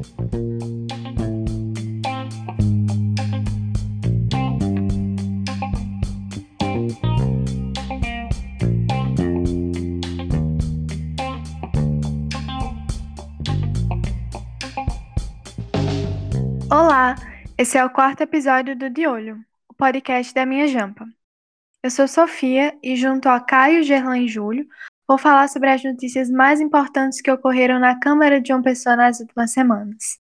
Olá, esse é o quarto episódio do De Olho, o podcast da minha Jampa. Eu sou Sofia e, junto a Caio, Gerlan e Júlio, vou falar sobre as notícias mais importantes que ocorreram na Câmara de João Pessoa nas últimas semanas.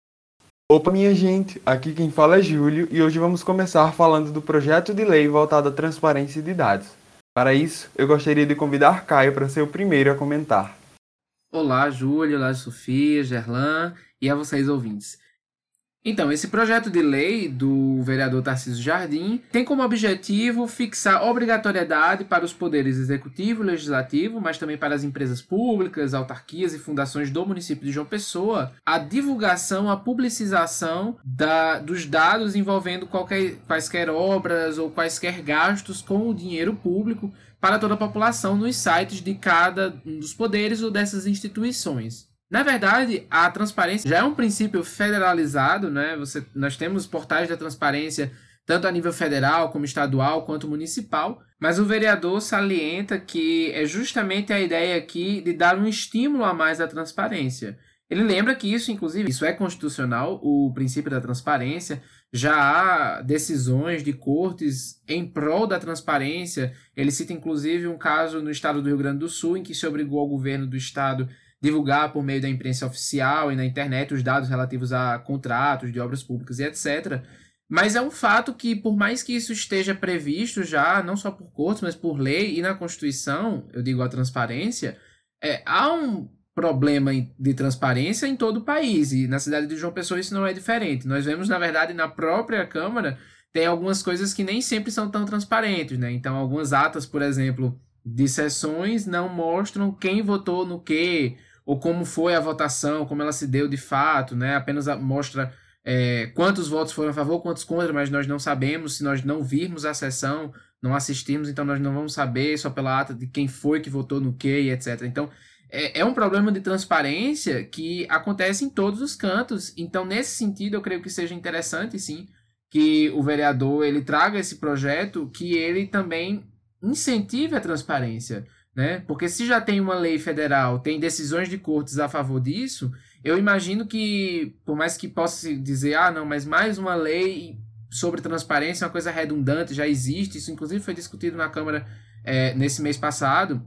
Opa, minha gente, aqui quem fala é Júlio e hoje vamos começar falando do projeto de lei voltado à transparência de dados. Para isso, eu gostaria de convidar Caio para ser o primeiro a comentar. Olá, Júlio, olá, Sofia, Gerlan e a vocês ouvintes. Então, esse projeto de lei do vereador Tarcísio Jardim tem como objetivo fixar obrigatoriedade para os poderes executivo e legislativo, mas também para as empresas públicas, autarquias e fundações do município de João Pessoa, a divulgação, a publicização da, dos dados envolvendo qualquer, quaisquer obras ou quaisquer gastos com o dinheiro público para toda a população nos sites de cada um dos poderes ou dessas instituições. Na verdade, a transparência já é um princípio federalizado, né? Você, nós temos portais da transparência tanto a nível federal, como estadual, quanto municipal, mas o vereador salienta que é justamente a ideia aqui de dar um estímulo a mais à transparência. Ele lembra que isso, inclusive, isso é constitucional, o princípio da transparência. Já há decisões de cortes em prol da transparência. Ele cita, inclusive, um caso no estado do Rio Grande do Sul, em que se obrigou ao governo do estado divulgar por meio da imprensa oficial e na internet os dados relativos a contratos de obras públicas e etc. Mas é um fato que, por mais que isso esteja previsto já, não só por cortes, mas por lei e na Constituição, eu digo a transparência, é, há um problema de transparência em todo o país. E na cidade de João Pessoa isso não é diferente. Nós vemos, na verdade, na própria Câmara, tem algumas coisas que nem sempre são tão transparentes. Né? Então, algumas atas, por exemplo, de sessões não mostram quem votou no quê, ou como foi a votação, como ela se deu de fato, né? Apenas mostra é, quantos votos foram a favor, quantos contra, mas nós não sabemos se nós não virmos a sessão, não assistimos, então nós não vamos saber só pela ata de quem foi que votou no que, etc. Então é, é um problema de transparência que acontece em todos os cantos. Então nesse sentido eu creio que seja interessante, sim, que o vereador ele traga esse projeto, que ele também incentive a transparência. Né? Porque se já tem uma lei federal, tem decisões de cortes a favor disso, eu imagino que, por mais que possa dizer, ah, não, mas mais uma lei sobre transparência é uma coisa redundante, já existe, isso inclusive foi discutido na Câmara é, nesse mês passado,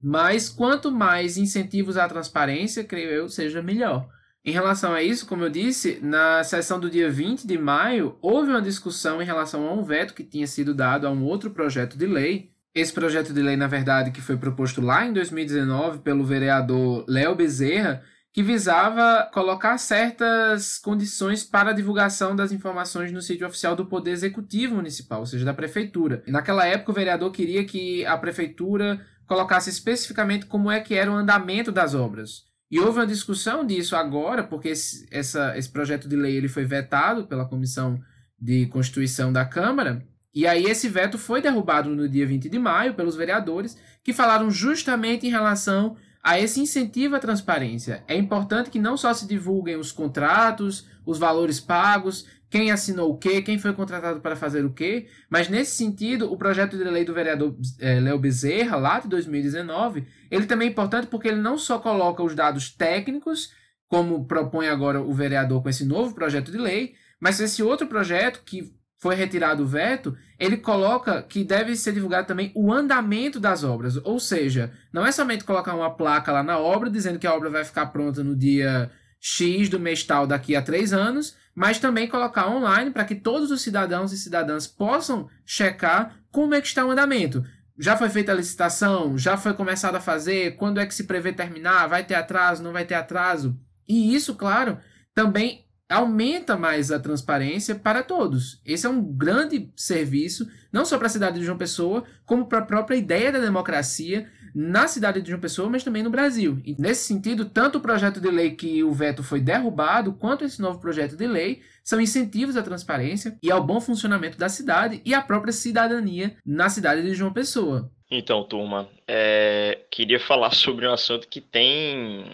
mas quanto mais incentivos à transparência, creio eu, seja melhor. Em relação a isso, como eu disse, na sessão do dia 20 de maio, houve uma discussão em relação a um veto que tinha sido dado a um outro projeto de lei, esse projeto de lei, na verdade, que foi proposto lá em 2019 pelo vereador Léo Bezerra, que visava colocar certas condições para a divulgação das informações no sítio oficial do Poder Executivo Municipal, ou seja, da Prefeitura. Naquela época, o vereador queria que a Prefeitura colocasse especificamente como é que era o andamento das obras. E houve uma discussão disso agora, porque esse, essa, esse projeto de lei ele foi vetado pela Comissão de Constituição da Câmara, e aí esse veto foi derrubado no dia 20 de maio pelos vereadores, que falaram justamente em relação a esse incentivo à transparência. É importante que não só se divulguem os contratos, os valores pagos, quem assinou o quê, quem foi contratado para fazer o quê, mas nesse sentido, o projeto de lei do vereador é, Léo Bezerra, lá de 2019, ele também é importante porque ele não só coloca os dados técnicos, como propõe agora o vereador com esse novo projeto de lei, mas esse outro projeto que foi retirado o veto, ele coloca que deve ser divulgado também o andamento das obras. Ou seja, não é somente colocar uma placa lá na obra dizendo que a obra vai ficar pronta no dia X do mês tal daqui a três anos, mas também colocar online para que todos os cidadãos e cidadãs possam checar como é que está o andamento. Já foi feita a licitação? Já foi começado a fazer? Quando é que se prevê terminar? Vai ter atraso? Não vai ter atraso? E isso, claro, também aumenta mais a transparência para todos. Esse é um grande serviço, não só para a cidade de João Pessoa, como para a própria ideia da democracia na cidade de João Pessoa, mas também no Brasil. E nesse sentido, tanto o projeto de lei que o veto foi derrubado, quanto esse novo projeto de lei são incentivos à transparência e ao bom funcionamento da cidade e à própria cidadania na cidade de João Pessoa. Então, turma, é... queria falar sobre um assunto que tem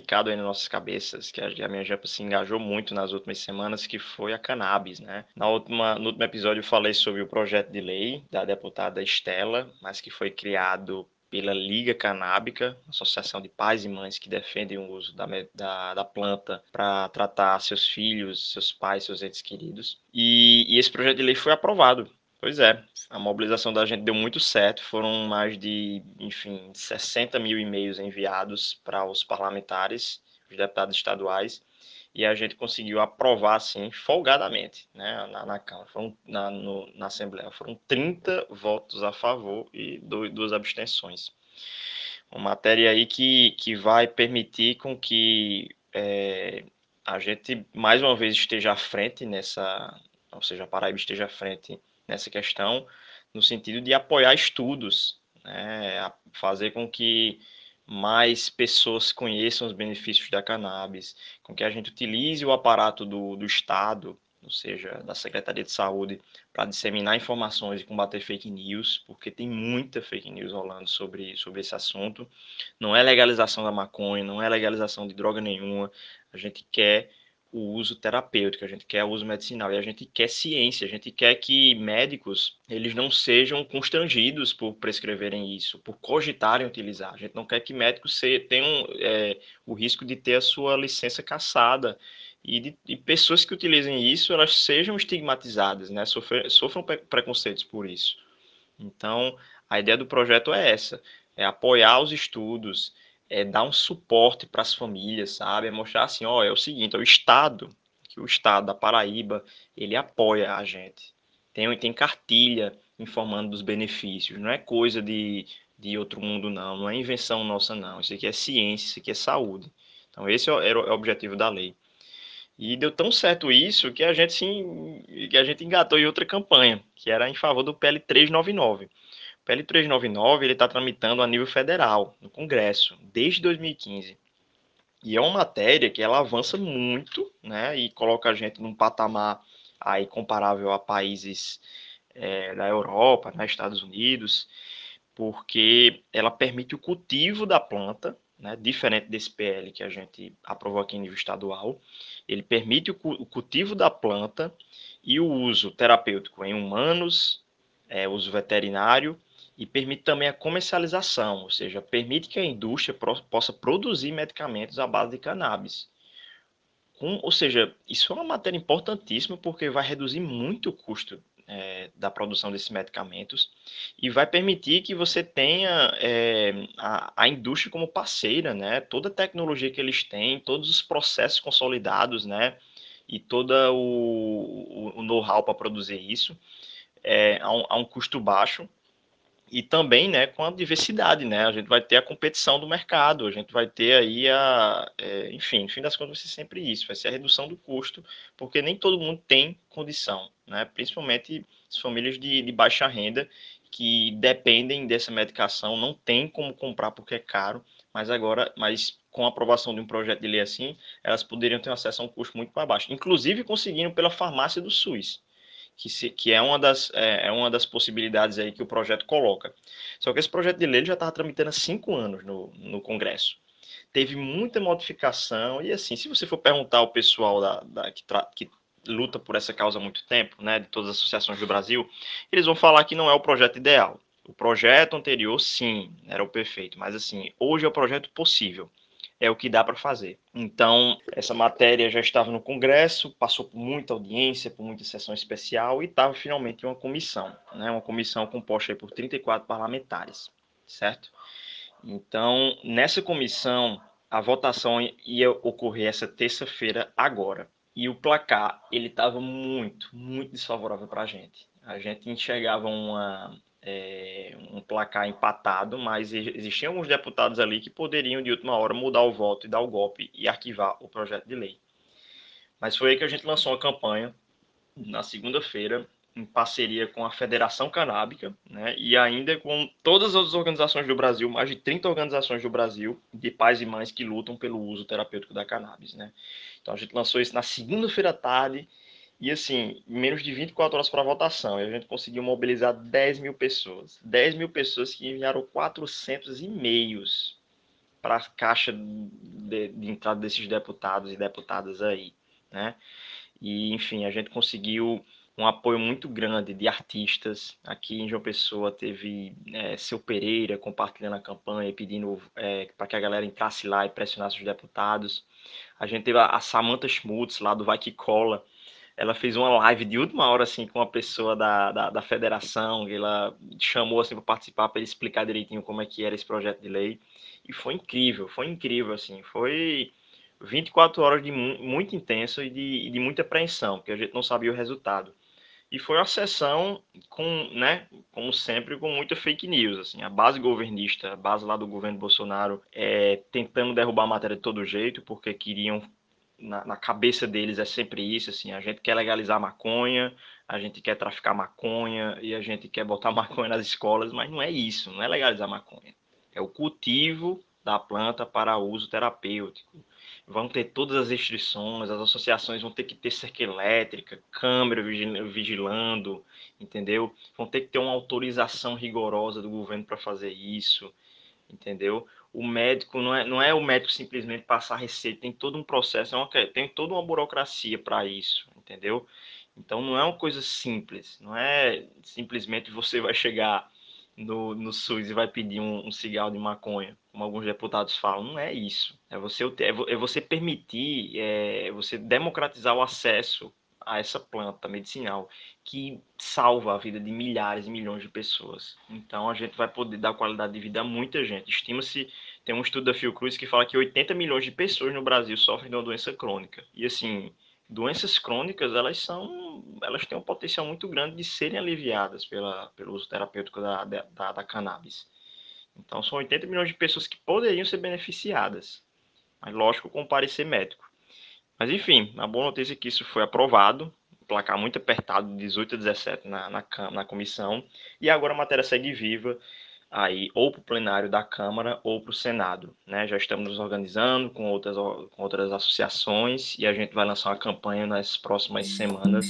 ficado aí nas nossas cabeças, que a minha Jampa se engajou muito nas últimas semanas, que foi a cannabis, né? Na última, no último episódio eu falei sobre o projeto de lei da deputada Estela, mas que foi criado pela Liga Canábica, associação de pais e mães que defendem o uso da, da, da planta para tratar seus filhos, seus pais, seus entes queridos. E, e esse projeto de lei foi aprovado. Pois é, a mobilização da gente deu muito certo. Foram mais de, enfim, 60 mil e-mails enviados para os parlamentares, os deputados estaduais, e a gente conseguiu aprovar, assim, folgadamente, né, na, na Câmara, foram, na, no, na Assembleia. Foram 30 votos a favor e dois, duas abstenções. Uma matéria aí que, que vai permitir com que é, a gente, mais uma vez, esteja à frente nessa, ou seja, a Paraíba esteja à frente nessa questão, no sentido de apoiar estudos, né, fazer com que mais pessoas conheçam os benefícios da cannabis, com que a gente utilize o aparato do, do Estado, ou seja, da Secretaria de Saúde, para disseminar informações e combater fake news, porque tem muita fake news rolando sobre, sobre esse assunto. Não é legalização da maconha, não é legalização de droga nenhuma. A gente quer o uso terapêutico, a gente quer o uso medicinal e a gente quer ciência, a gente quer que médicos eles não sejam constrangidos por prescreverem isso, por cogitarem utilizar. A gente não quer que médicos tenham é, o risco de ter a sua licença cassada e, de, e pessoas que utilizem isso elas sejam estigmatizadas, né? Sofram preconceitos por isso. Então, a ideia do projeto é essa: é apoiar os estudos, é dar um suporte para as famílias, sabe? É mostrar assim, ó, é o seguinte, é o Estado, que o Estado da Paraíba, ele apoia a gente. Tem, tem cartilha informando dos benefícios, não é coisa de, de outro mundo, não, não é invenção nossa, não. Isso aqui é ciência, isso aqui é saúde. Então, esse é era o objetivo da lei. E deu tão certo isso que a gente sim, que a gente engatou em outra campanha, que era em favor do PL 399. PL 399 ele está tramitando a nível federal, no Congresso, desde 2015. E é uma matéria que ela avança muito, né, e coloca a gente num patamar aí comparável a países é, da Europa, né, Estados Unidos, porque ela permite o cultivo da planta, né, diferente desse PL que a gente aprovou aqui em nível estadual, ele permite o, cultivo da planta e o uso terapêutico em humanos, é, uso veterinário e permite também a comercialização, ou seja, permite que a indústria possa produzir medicamentos à base de cannabis. Com, ou seja, isso é uma matéria importantíssima porque vai reduzir muito o custo é, da produção desses medicamentos e vai permitir que você tenha é, a, a, indústria como parceira, né? Toda a tecnologia que eles têm, todos os processos consolidados, né? E todo o, o, o know-how para produzir isso é, a, um, a um custo baixo e também né, com a diversidade, né? A gente vai ter a competição do mercado, a gente vai ter aí a. É, enfim, no fim das contas, vai ser sempre isso, vai ser a redução do custo, porque nem todo mundo tem condição, né? Principalmente as famílias de, de baixa renda que dependem dessa medicação, não tem como comprar porque é caro, mas agora, mas com a aprovação de um projeto de lei assim, elas poderiam ter acesso a um custo muito mais baixo, inclusive conseguindo pela farmácia do SUS que, se, que é, uma das, é, é, uma das possibilidades aí que o projeto coloca. Só que esse projeto de lei já estava tramitando há cinco anos no, no Congresso. Teve muita modificação, e assim, se você for perguntar ao pessoal da, da que, que luta por essa causa há muito tempo, né, de todas as associações do Brasil, eles vão falar que não é o projeto ideal. O projeto anterior, sim, era o perfeito, mas assim, hoje é o projeto possível é o que dá para fazer. Então, essa matéria já estava no Congresso, passou por muita audiência, por muita sessão especial e estava finalmente em uma comissão, né? uma comissão composta por 34 parlamentares, certo? Então, nessa comissão, a votação ia ocorrer essa terça-feira agora. E o placar, ele estava muito, muito desfavorável para a gente. A gente enxergava uma, é, um placar empatado, mas existiam alguns deputados ali que poderiam, de última hora, mudar o voto e dar o golpe e arquivar o projeto de lei. Mas foi aí que a gente lançou a campanha, na segunda-feira, em parceria com a Federação Canábica, né, e ainda com todas as organizações do Brasil, mais de 30 organizações do Brasil, de pais e mães que lutam pelo uso terapêutico da cannabis. Né. Então a gente lançou isso na segunda-feira à tarde, e assim, menos de 24 horas para votação, e a gente conseguiu mobilizar 10 mil pessoas. 10 mil pessoas que enviaram 400 e-mails para a caixa de, de, entrada desses deputados e deputadas aí, né? E, enfim, a gente conseguiu um apoio muito grande de artistas. Aqui em João Pessoa teve é, Seu Pereira compartilhando a campanha, pedindo é, para que a galera entrasse lá e pressionasse os deputados. A gente teve a, a Samantha Schmutz, lá do Vai Que Cola, ela fez uma live de última hora assim com uma pessoa da, da, da federação, ela chamou assim para participar para ele explicar direitinho como é que era esse projeto de lei e foi incrível, foi incrível assim, foi 24 horas de mu muito intenso e de, de muita apreensão, porque a gente não sabia o resultado. E foi uma sessão com, né, como sempre, com muita fake news, assim, a base governista, a base lá do governo Bolsonaro, é, tentando derrubar a matéria de todo jeito, porque queriam na, na, cabeça deles é sempre isso, assim, a gente quer legalizar maconha, a gente quer traficar maconha e a gente quer botar maconha nas escolas, mas não é isso, não é legalizar maconha. É o cultivo da planta para uso terapêutico. Vão ter todas as restrições, as associações vão ter que ter cerca elétrica, câmera vigilando, entendeu? Vão ter que ter uma autorização rigorosa do governo para fazer isso, entendeu? o médico não é, não é o médico simplesmente passar receita, tem todo um processo, é uma, tem toda uma burocracia para isso, entendeu? Então não é uma coisa simples, não é simplesmente você vai chegar no, no SUS e vai pedir um, um cigarro de maconha, como alguns deputados falam, não é isso. É você, é, é você permitir, é você democratizar o acesso a essa planta medicinal que salva a vida de milhares e milhões de pessoas. Então a gente vai poder dar qualidade de vida a muita gente. Estima-se, tem um estudo da Fiocruz que fala que 80 milhões de pessoas no Brasil sofrem de uma doença crônica. E assim, doenças crônicas, elas são, elas têm um potencial muito grande de serem aliviadas pela, pelo uso terapêutico da, da, da cannabis. Então são 80 milhões de pessoas que poderiam ser beneficiadas. Mas lógico, com parecer médico. Mas enfim, a boa notícia é que isso foi aprovado, placar muito apertado, 18 a 17 na, na, na comissão, e agora a matéria segue viva aí ou para o plenário da Câmara ou para o Senado. Né? Já estamos nos organizando com outras, com outras associações e a gente vai lançar uma campanha nas próximas semanas.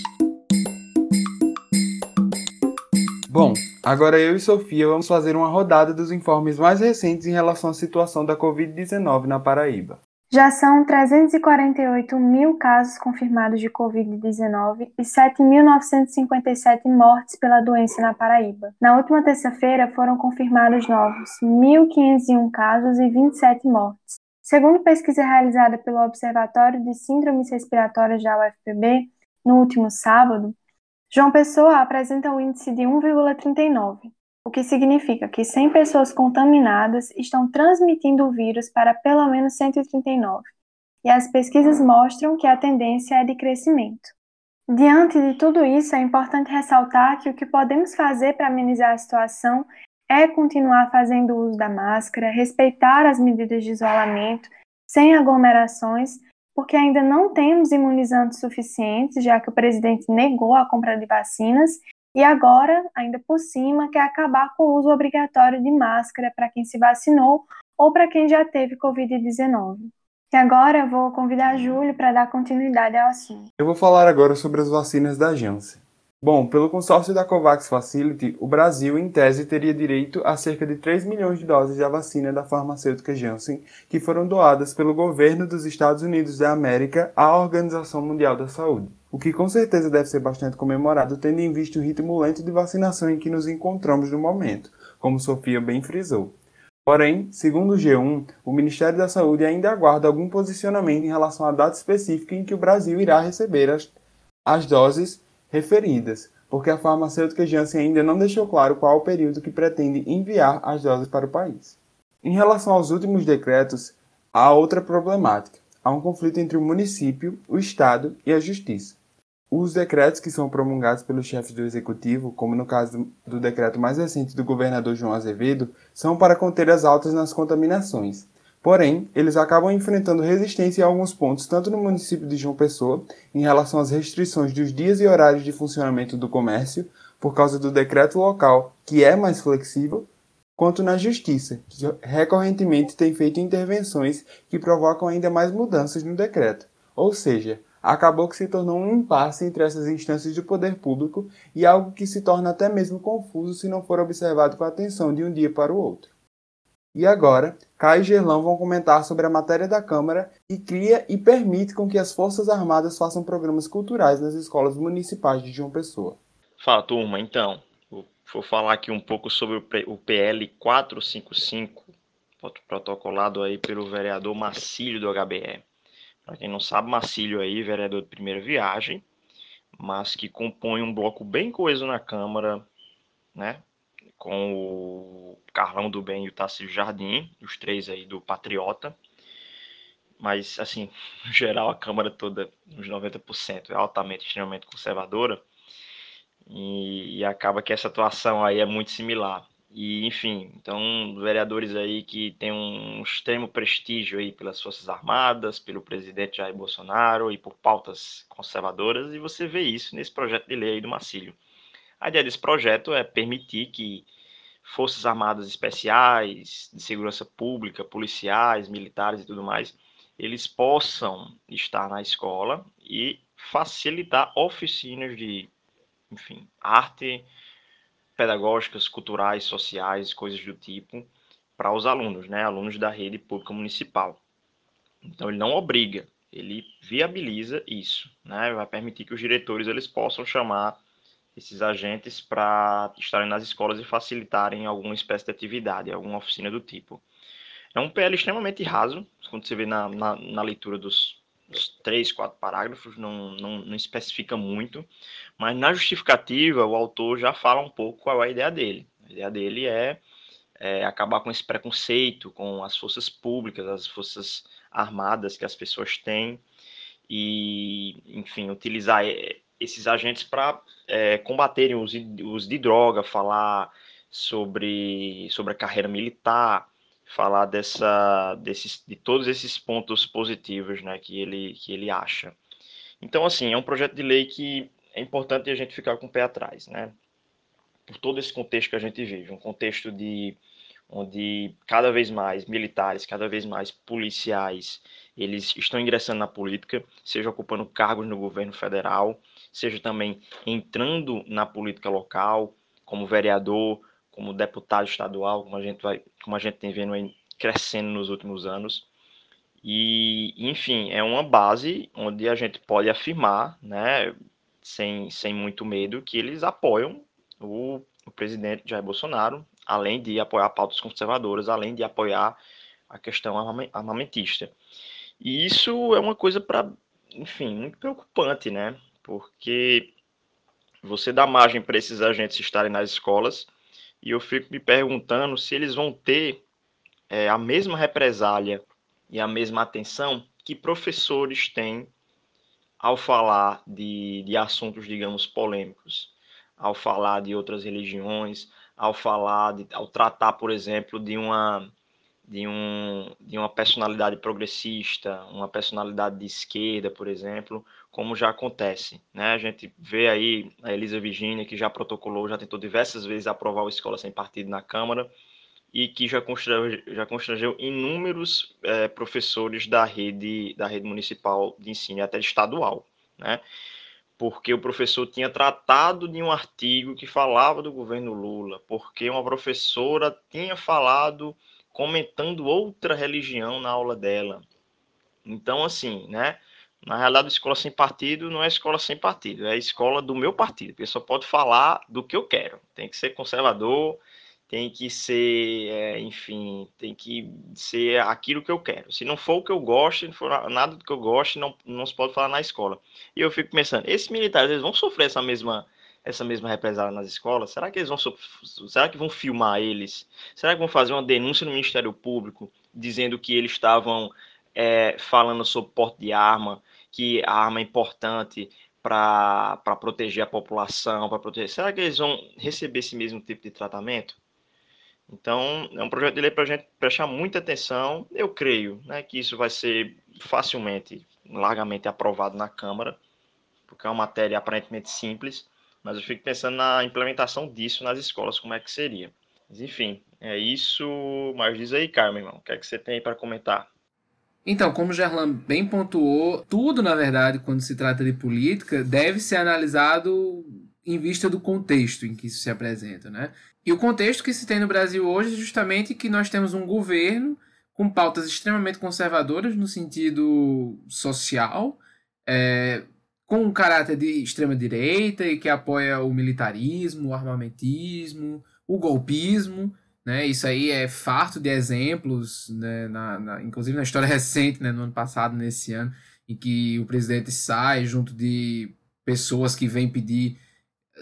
Bom, agora eu e Sofia vamos fazer uma rodada dos informes mais recentes em relação à situação da Covid-19 na Paraíba. Já são 348 mil casos confirmados de Covid-19 e 7.957 mortes pela doença na Paraíba. Na última terça-feira foram confirmados novos 1.501 casos e 27 mortes. Segundo pesquisa realizada pelo Observatório de Síndromes Respiratórias da UFPB, no último sábado, João Pessoa apresenta um índice de 1,39 o que significa que 100 pessoas contaminadas estão transmitindo o vírus para pelo menos 139, e as pesquisas mostram que a tendência é de crescimento. Diante de tudo isso, é importante ressaltar que o que podemos fazer para amenizar a situação é continuar fazendo uso da máscara, respeitar as medidas de isolamento, sem aglomerações, porque ainda não temos imunizantes suficientes, já que o presidente negou a compra de vacinas e agora, ainda por cima, quer acabar com o uso obrigatório de máscara para quem se vacinou ou para quem já teve Covid-19. E agora eu vou convidar Júlio para dar continuidade ao assunto. Eu vou falar agora sobre as vacinas da Janssen. Bom, pelo consórcio da COVAX Facility, o Brasil, em tese, teria direito a cerca de 3 milhões de doses da vacina da farmacêutica Janssen, que foram doadas pelo governo dos Estados Unidos da América à Organização Mundial da Saúde o que com certeza deve ser bastante comemorado, tendo em vista o ritmo lento de vacinação em que nos encontramos no momento, como Sofia bem frisou. Porém, segundo o G1, o Ministério da Saúde ainda aguarda algum posicionamento em relação à data específica em que o Brasil irá receber as, as doses referidas, porque a farmacêutica Janssen ainda não deixou claro qual o período que pretende enviar as doses para o país. Em relação aos últimos decretos, há outra problemática. Há um conflito entre o município, o Estado e a Justiça. Os decretos que são promulgados pelos chefes do executivo, como no caso do decreto mais recente do governador João Azevedo, são para conter as altas nas contaminações. Porém, eles acabam enfrentando resistência em alguns pontos, tanto no município de João Pessoa, em relação às restrições dos dias e horários de funcionamento do comércio, por causa do decreto local, que é mais flexível, quanto na justiça, que recorrentemente tem feito intervenções que provocam ainda mais mudanças no decreto. Ou seja, acabou que se tornou um impasse entre essas instâncias do poder público e algo que se torna até mesmo confuso se não for observado com atenção de um dia para o outro. E agora, Caio e Gerlão vão comentar sobre a matéria da Câmara que cria e permite com que as Forças Armadas façam programas culturais nas escolas municipais de João Pessoa. Fala, turma. Então, vou falar aqui um pouco sobre o PL 455, protocolado aí pelo vereador Marcílio do HBE. Para quem não sabe, Marcílio aí, vereador de primeira viagem, mas que compõe um bloco bem coeso na Câmara, né? Com o Carlão do Bem e o Tarcísio Jardim, os três aí do Patriota. Mas, assim, no geral, a Câmara toda, uns 90%, é altamente, extremamente conservadora. E, e acaba que essa atuação aí é muito similar. E, enfim, então, vereadores aí que têm um extremo prestígio aí pelas Forças Armadas, pelo presidente Jair Bolsonaro e por pautas conservadoras, e você vê isso nesse projeto de lei aí do Macílio. A ideia desse projeto é permitir que Forças Armadas Especiais, de Segurança Pública, policiais, militares e tudo mais, eles possam estar na escola e facilitar oficinas de, enfim, arte, pedagógicas, culturais, sociais, coisas do tipo, para os alunos, né, alunos da rede pública municipal. Então ele não obriga, ele viabiliza isso, né, vai permitir que os diretores eles possam chamar esses agentes para estarem nas escolas e facilitarem alguma espécie de atividade, alguma oficina do tipo. É um PL extremamente raso, quando você vê na, na, na leitura dos, os três, quatro parágrafos, não, não, não, especifica muito, mas na justificativa o autor já fala um pouco qual é a ideia dele. A ideia dele é, é acabar com esse preconceito com as forças públicas, as forças armadas que as pessoas têm, e, enfim, utilizar esses agentes para é, combaterem os, os de droga, falar sobre, sobre a carreira militar, falar dessa, desses, de todos esses pontos positivos né, que, ele, que ele acha. Então, assim, é um projeto de lei que é importante a gente ficar com o pé atrás, né? Por todo esse contexto que a gente vive, um contexto de onde cada vez mais militares, cada vez mais policiais, eles estão ingressando na política, seja ocupando cargos no governo federal, seja também entrando na política local, como vereador, como deputado estadual, como a gente vai, como a gente tem vendo aí crescendo nos últimos anos. E, enfim, é uma base onde a gente pode afirmar, né, sem, sem muito medo, que eles apoiam o, o presidente Jair Bolsonaro, além de apoiar pautas conservadoras, além de apoiar a questão armamentista. E isso é uma coisa para, enfim, muito preocupante, né? Porque você dá margem para esses agentes estarem nas escolas e eu fico me perguntando se eles vão ter é, a mesma represália e a mesma atenção que professores têm ao falar de, de assuntos, digamos, polêmicos, ao falar de outras religiões, ao falar, de, ao tratar, por exemplo, de uma de, um, de uma personalidade progressista, uma personalidade de esquerda, por exemplo, como já acontece. Né? A gente vê aí a Elisa Virginia, que já protocolou, já tentou diversas vezes aprovar o Escola Sem Partido na Câmara, e que já constrangeu, já constrangeu inúmeros é, professores da rede, da rede municipal de ensino, até estadual. Né? porque o professor tinha tratado de um artigo que falava do governo Lula, porque uma professora tinha falado comentando outra religião na aula dela. Então, assim, né? Na realidade, escola sem partido não é escola sem partido, é escola do meu partido, porque só pode falar do que eu quero. Tem que ser conservador, tem que ser, é, enfim, tem que ser aquilo que eu quero. Se não for o que eu gosto, não for nada do que eu gosto, não, não se pode falar na escola. E eu fico pensando, esses militares, eles vão sofrer essa mesma essa mesma represália nas escolas? Será que eles vão será que vão filmar eles? Será que vão fazer uma denúncia no Ministério Público dizendo que eles estavam é, falando sobre porte de arma, que a arma é importante para proteger a população, para proteger. Será que eles vão receber esse mesmo tipo de tratamento? Então, é um projeto de lei para a gente prestar muita atenção. Eu creio né, que isso vai ser facilmente, largamente aprovado na Câmara, porque é uma matéria aparentemente simples mas eu fico pensando na implementação disso nas escolas, como é que seria. Mas enfim, é isso. Mas diz aí, Carmen, irmão, o que é que você tem para comentar? Então, como Gerlan bem pontuou, tudo, na verdade, quando se trata de política, deve ser analisado em vista do contexto em que isso se apresenta, né? E o contexto que se tem no Brasil hoje é justamente que nós temos um governo com pautas extremamente conservadoras no sentido social, é, com um caráter de extrema-direita e que apoia o militarismo, o armamentismo, o golpismo. Né? Isso aí é farto de exemplos, né? na, na, inclusive na história recente, né? no ano passado, nesse ano, em que o presidente sai junto de pessoas que vêm pedir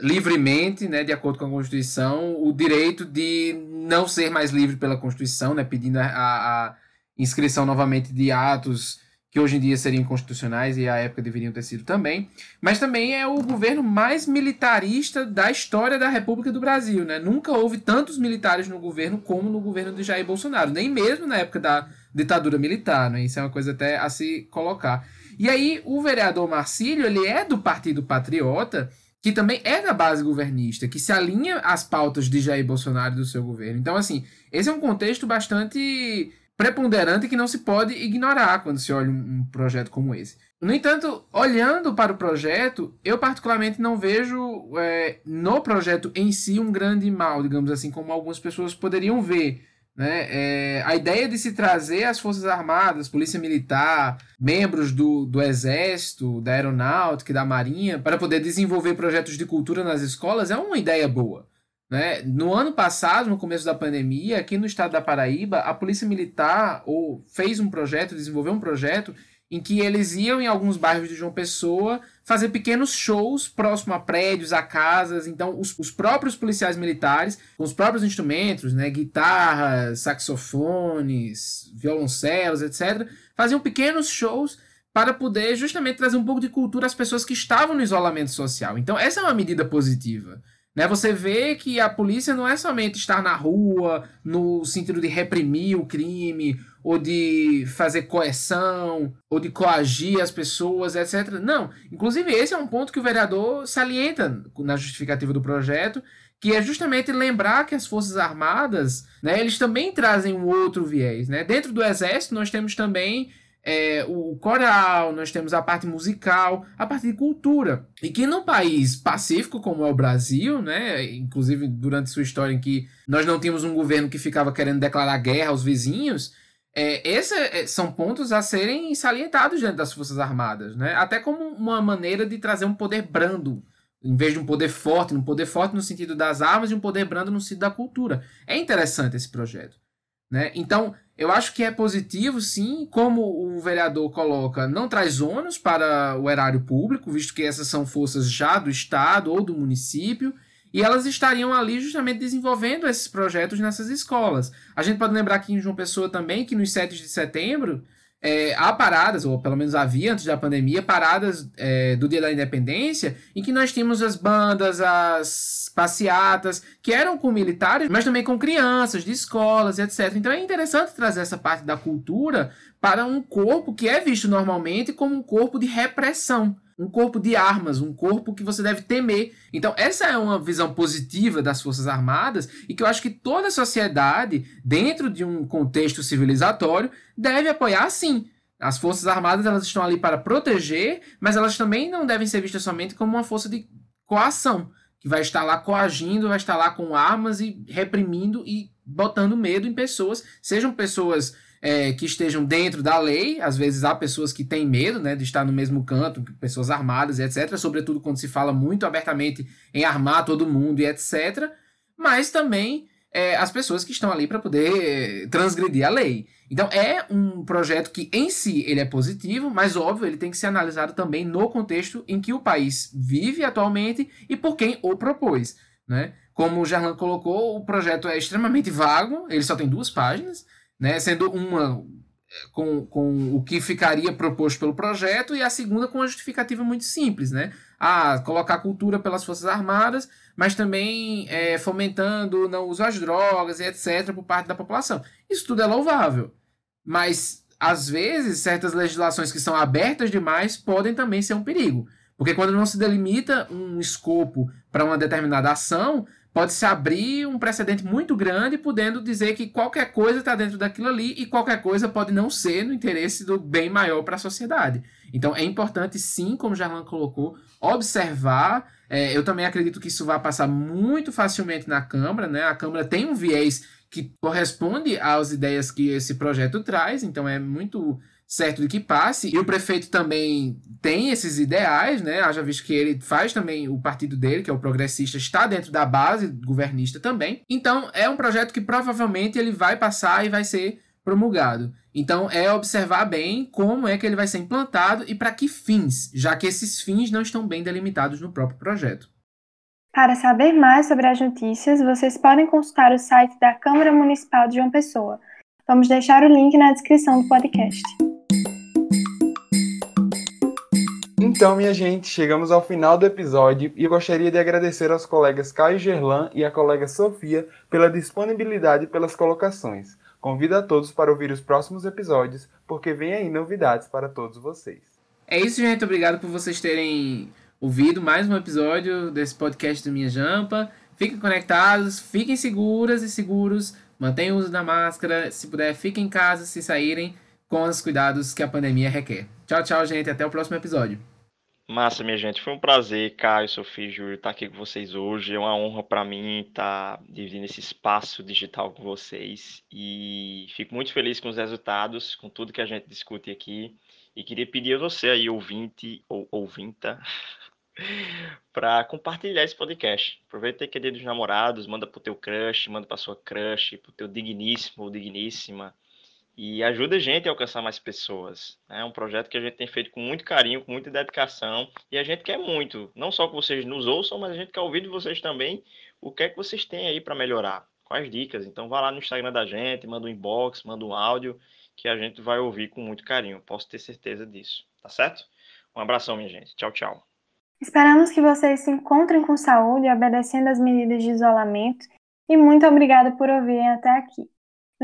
livremente, né, de acordo com a Constituição, o direito de não ser mais livre pela Constituição, né, pedindo a, a inscrição novamente de atos que hoje em dia seriam inconstitucionais e à época deveriam ter sido também, mas também é o governo mais militarista da história da República do Brasil, né? Nunca houve tantos militares no governo como no governo de Jair Bolsonaro, nem mesmo na época da ditadura militar, né? Isso é uma coisa até a se colocar. E aí o vereador Marcílio, ele é do Partido Patriota, que também é da base governista, que se alinha às pautas de Jair Bolsonaro e do seu governo. Então, assim, esse é um contexto bastante preponderante que não se pode ignorar quando se olha um, projeto como esse. No entanto, olhando para o projeto, eu particularmente não vejo é, no projeto em si um grande mal, digamos assim, como algumas pessoas poderiam ver. Né? É, a ideia de se trazer as Forças Armadas, Polícia Militar, membros do, do Exército, da Aeronáutica da Marinha, para poder desenvolver projetos de cultura nas escolas é uma ideia boa. Né? No ano passado, no começo da pandemia, aqui no estado da Paraíba, a Polícia Militar ou fez um projeto, desenvolveu um projeto em que eles iam em alguns bairros de João Pessoa fazer pequenos shows próximo a prédios, a casas. Então, os, os próprios policiais militares, com os próprios instrumentos, né, guitarras, saxofones, violoncelos, etc., faziam pequenos shows para poder justamente trazer um pouco de cultura às pessoas que estavam no isolamento social. Então, essa é uma medida positiva. Né? Você vê que a polícia não é somente estar na rua no sentido de reprimir o crime, ou de fazer coerção, ou de coagir as pessoas, etc. Não. Inclusive, esse é um ponto que o vereador salienta na justificativa do projeto, que é justamente lembrar que as Forças Armadas, né, eles também trazem um outro viés. Né? Dentro do Exército, nós temos também é, o coral, nós temos a parte musical, a parte de cultura. E que num país pacífico como é o Brasil, né, inclusive durante sua história em que nós não tínhamos um governo que ficava querendo declarar guerra aos vizinhos, é, esses é, são pontos a serem salientados dentro das Forças Armadas, né? até como uma maneira de trazer um poder brando, em vez de um poder forte, um poder forte no sentido das armas e um poder brando no sentido da cultura. É interessante esse projeto. Né? Então, eu acho que é positivo, sim, como o vereador coloca, não traz ônus para o erário público, visto que essas são forças já do Estado ou do município, e elas estariam ali justamente desenvolvendo esses projetos nessas escolas. A gente pode lembrar aqui em João Pessoa também que nos 7 de setembro é, há paradas, ou pelo menos havia antes da pandemia, paradas é, do Dia da Independência, em que nós tínhamos as bandas, as passeatas, que eram com militares, mas também com crianças, de escolas, etc. Então é interessante trazer essa parte da cultura para um corpo que é visto normalmente como um corpo de repressão um corpo de armas, um corpo que você deve temer. Então, essa é uma visão positiva das Forças Armadas e que eu acho que toda a sociedade, dentro de um contexto civilizatório, deve apoiar sim. As Forças Armadas elas estão ali para proteger, mas elas também não devem ser vistas somente como uma força de coação, que vai estar lá coagindo, vai estar lá com armas e reprimindo e botando medo em pessoas, sejam pessoas é, que estejam dentro da lei. Às vezes há pessoas que têm medo né, de estar no mesmo canto, pessoas armadas etc. Sobretudo quando se fala muito abertamente em armar todo mundo e etc. Mas também é, as pessoas que estão ali para poder transgredir a lei. Então é um projeto que em si ele é positivo, mas óbvio ele tem que ser analisado também no contexto em que o país vive atualmente e por quem o propôs. Né? Como o Gerlan colocou, o projeto é extremamente vago, ele só tem duas páginas né? sendo uma com, com o que ficaria proposto pelo projeto e a segunda com uma justificativa muito simples, né? Ah, colocar cultura pelas Forças Armadas, mas também é, fomentando não uso às drogas e etc. por parte da população. Isso tudo é louvável, mas às vezes certas legislações que são abertas demais podem também ser um perigo. Porque quando não se delimita um escopo para uma determinada ação, pode-se abrir um precedente muito grande, podendo dizer que qualquer coisa está dentro daquilo ali e qualquer coisa pode não ser no interesse do bem maior para a sociedade. Então é importante, sim, como Jarlan colocou, observar. É, eu também acredito que isso vai passar muito facilmente na Câmara. Né? A Câmara tem um viés que corresponde às ideias que esse projeto traz, então é muito certo de que passe. E o prefeito também tem esses ideais, né? Haja visto que ele faz também o partido dele, que é o progressista, está dentro da base governista também. Então, é um projeto que provavelmente ele vai passar e vai ser promulgado. Então, é observar bem como é que ele vai ser implantado e para que fins, já que esses fins não estão bem delimitados no próprio projeto. Para saber mais sobre as notícias, vocês podem consultar o site da Câmara Municipal de João Pessoa. Vamos deixar o link na descrição do podcast. Então, minha gente, chegamos ao final do episódio e gostaria de agradecer aos colegas Caio Gerlan e à colega Sofia pela disponibilidade e pelas colocações. Convido a todos para ouvir os próximos episódios, porque vem aí novidades para todos vocês. É isso, gente. Obrigado por vocês terem ouvido mais um episódio desse podcast do Minha Jampa. Fiquem conectados, fiquem seguras e seguros, mantenham o uso da máscara. Se puder, fiquem em casa se saírem com os cuidados que a pandemia requer. Tchau, tchau, gente. Até o próximo episódio. Massa, minha gente. Foi um prazer, Caio, Sofia e Júlio, estar aqui com vocês hoje. É uma honra para mim estar dividindo esse espaço digital com vocês. E fico muito feliz com os resultados, com tudo que a gente discute aqui. E queria pedir a você aí, ouvinte ou ouvinta, para compartilhar esse podcast. Aproveita que é dia dos namorados, manda pro teu crush, manda pra sua crush, pro teu digníssimo ou digníssima e ajuda a gente a alcançar mais pessoas. Né? É um projeto que a gente tem feito com muito carinho, com muita dedicação, e a gente quer muito, não só que vocês nos ouçam, mas a gente quer ouvir de vocês também o que é que vocês têm aí para melhorar, quais dicas. Então vá lá no Instagram da gente, manda um inbox, manda um áudio, que a gente vai ouvir com muito carinho, posso ter certeza disso, tá certo? Um abração, minha gente. Tchau, tchau. Esperamos que vocês se encontrem com saúde, obedecendo as medidas de isolamento, e muito obrigada por ouvirem até aqui.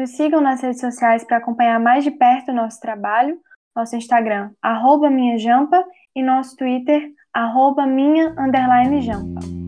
Nos sigam nas redes sociais para acompanhar mais de perto o nosso trabalho, nosso Instagram, arroba minha jampa, e nosso Twitter, arroba minha, jampa.